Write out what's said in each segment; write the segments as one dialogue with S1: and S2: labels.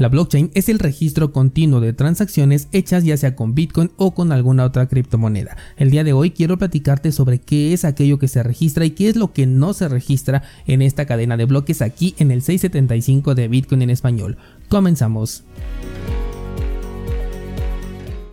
S1: La blockchain es el registro continuo de transacciones hechas ya sea con Bitcoin o con alguna otra criptomoneda. El día de hoy quiero platicarte sobre qué es aquello que se registra y qué es lo que no se registra en esta cadena de bloques aquí en el 675 de Bitcoin en español. Comenzamos.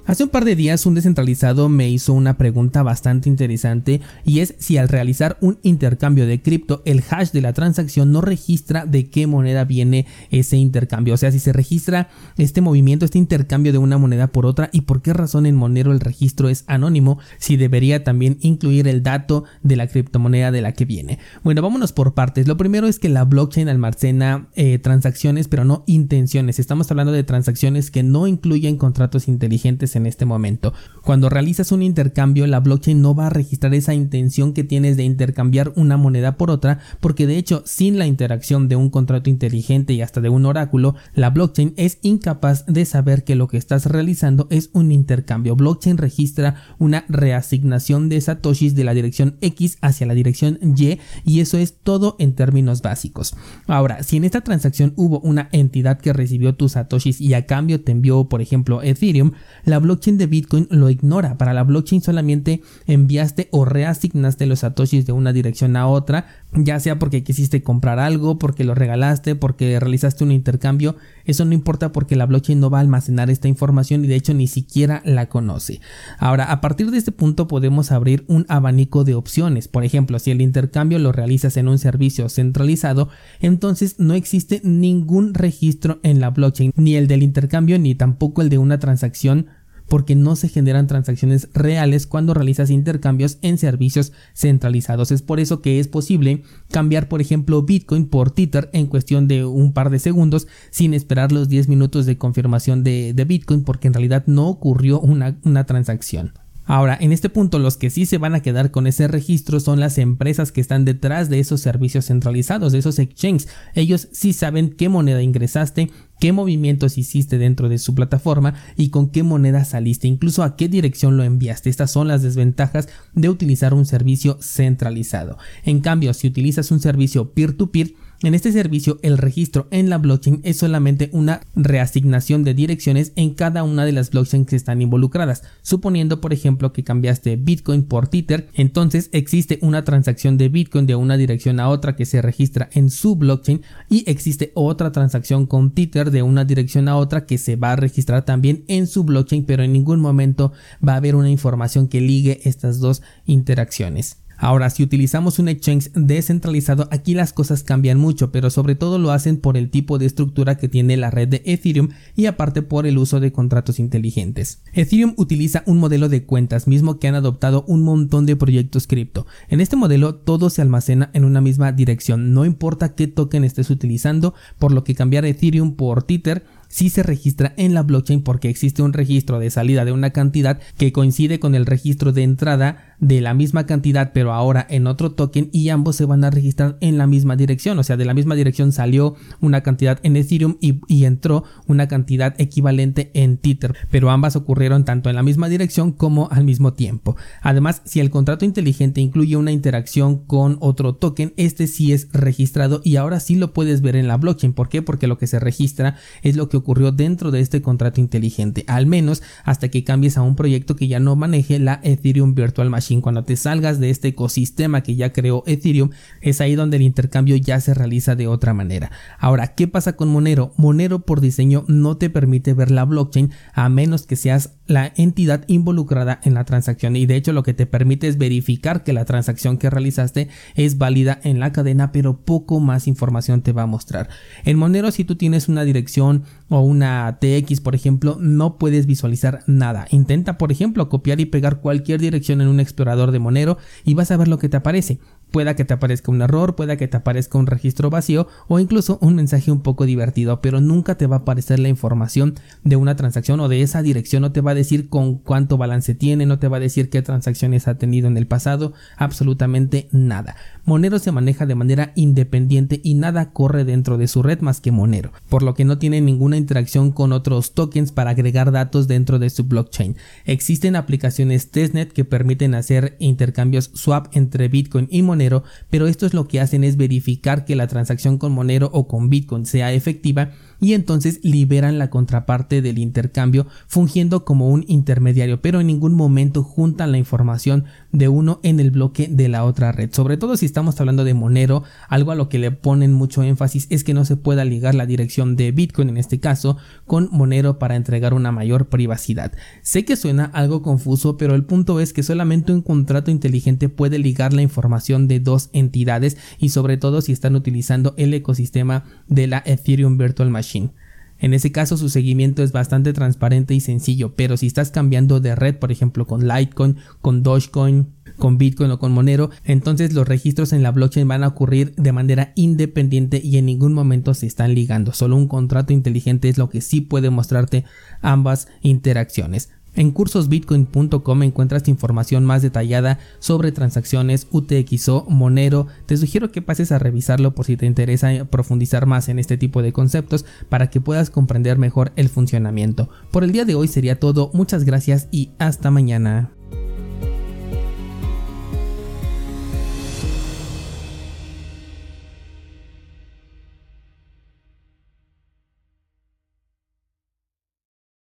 S1: Hace un par de días un descentralizado me hizo una pregunta bastante interesante y es si al realizar un intercambio de cripto el hash de la transacción no registra de qué moneda viene ese intercambio, o sea si se registra este movimiento, este intercambio de una moneda por otra y por qué razón en Monero el registro es anónimo, si debería también incluir el dato de la criptomoneda de la que viene. Bueno, vámonos por partes. Lo primero es que la blockchain almacena eh, transacciones pero no intenciones. Estamos hablando de transacciones que no incluyen contratos inteligentes en este momento. Cuando realizas un intercambio, la blockchain no va a registrar esa intención que tienes de intercambiar una moneda por otra, porque de hecho, sin la interacción de un contrato inteligente y hasta de un oráculo, la blockchain es incapaz de saber que lo que estás realizando es un intercambio. Blockchain registra una reasignación de satoshis de la dirección X hacia la dirección Y y eso es todo en términos básicos. Ahora, si en esta transacción hubo una entidad que recibió tus satoshis y a cambio te envió, por ejemplo, Ethereum, la blockchain de Bitcoin lo ignora. Para la blockchain solamente enviaste o reasignaste los satoshis de una dirección a otra, ya sea porque quisiste comprar algo, porque lo regalaste, porque realizaste un intercambio. Eso no importa porque la blockchain no va a almacenar esta información y de hecho ni siquiera la conoce. Ahora, a partir de este punto podemos abrir un abanico de opciones. Por ejemplo, si el intercambio lo realizas en un servicio centralizado, entonces no existe ningún registro en la blockchain, ni el del intercambio ni tampoco el de una transacción porque no se generan transacciones reales cuando realizas intercambios en servicios centralizados. Es por eso que es posible cambiar, por ejemplo, Bitcoin por Tether en cuestión de un par de segundos sin esperar los 10 minutos de confirmación de, Bitcoin porque en realidad no ocurrió una, una transacción. Ahora, en este punto los que sí se van a quedar con ese registro son las empresas que están detrás de esos servicios centralizados, de esos exchanges. Ellos sí saben qué moneda ingresaste, qué movimientos hiciste dentro de su plataforma y con qué moneda saliste, incluso a qué dirección lo enviaste. Estas son las desventajas de utilizar un servicio centralizado. En cambio, si utilizas un servicio peer-to-peer, peer en este servicio, el registro en la blockchain es solamente una reasignación de direcciones en cada una de las blockchains que están involucradas. Suponiendo, por ejemplo, que cambiaste Bitcoin por Tether, entonces existe una transacción de Bitcoin de una dirección a otra que se registra en su blockchain y existe otra transacción con Tether de una dirección a otra que se va a registrar también en su blockchain, pero en ningún momento va a haber una información que ligue estas dos interacciones. Ahora, si utilizamos un exchange descentralizado, aquí las cosas cambian mucho, pero sobre todo lo hacen por el tipo de estructura que tiene la red de Ethereum y aparte por el uso de contratos inteligentes. Ethereum utiliza un modelo de cuentas mismo que han adoptado un montón de proyectos cripto. En este modelo todo se almacena en una misma dirección, no importa qué token estés utilizando, por lo que cambiar Ethereum por Tether si se registra en la blockchain porque existe un registro de salida de una cantidad que coincide con el registro de entrada de la misma cantidad pero ahora en otro token y ambos se van a registrar en la misma dirección. O sea de la misma dirección salió una cantidad en Ethereum y, entró una cantidad equivalente en Tether. Pero ambas ocurrieron tanto en la misma dirección como al mismo tiempo. Además si el contrato inteligente incluye una interacción con otro token este sí es registrado y ahora sí lo puedes ver en la blockchain. ¿por qué? porque lo que se registra es lo que ocurrió dentro de este contrato inteligente. Al menos hasta que cambies a un proyecto que ya no maneje la Ethereum Virtual Machine cuando te salgas de este ecosistema que ya creó Ethereum, es ahí donde el intercambio ya se realiza de otra manera. Ahora, ¿qué pasa con Monero? Monero por diseño no te permite ver la blockchain a menos que seas la entidad involucrada en la transacción y de hecho lo que te permite es verificar que la transacción que realizaste es válida en la cadena pero poco más información te va a mostrar. En Monero si tú tienes una dirección o una TX por ejemplo no puedes visualizar nada. Intenta por ejemplo copiar y pegar cualquier dirección en un explorador de Monero y vas a ver lo que te aparece. Pueda que te aparezca un error, pueda que te aparezca un registro vacío o incluso un mensaje un poco divertido, pero nunca te va a aparecer la información de una transacción o de esa dirección, no te va a decir con cuánto balance tiene, no te va a decir qué transacciones ha tenido en el pasado, absolutamente nada. Monero se maneja de manera independiente y nada corre dentro de su red más que Monero, por lo que no tiene ninguna interacción con otros tokens para agregar datos dentro de su blockchain. Existen aplicaciones testnet que permiten hacer intercambios swap entre Bitcoin y Monero Monero, pero esto es lo que hacen es verificar que la transacción con Monero o con Bitcoin sea efectiva y entonces liberan la contraparte del intercambio fungiendo como un intermediario, pero en ningún momento juntan la información de uno en el bloque de la otra red. Sobre todo si estamos hablando de Monero, algo a lo que le ponen mucho énfasis es que no se pueda ligar la dirección de Bitcoin en este caso con Monero para entregar una mayor privacidad. Sé que suena algo confuso, pero el punto es que solamente un contrato inteligente puede ligar la información de dos entidades y sobre todo si están utilizando el ecosistema de la Ethereum Virtual Machine en ese caso su seguimiento es bastante transparente y sencillo, pero si estás cambiando de red, por ejemplo con Litecoin, con Dogecoin, con Bitcoin o con Monero, entonces los registros en la blockchain van a ocurrir de manera independiente y en ningún momento se están ligando. Solo un contrato inteligente es lo que sí puede mostrarte ambas interacciones. En cursosbitcoin.com encuentras información más detallada sobre transacciones UTXO, Monero. Te sugiero que pases a revisarlo por si te interesa profundizar más en este tipo de conceptos para que puedas comprender mejor el funcionamiento. Por el día de hoy sería todo, muchas gracias y hasta mañana.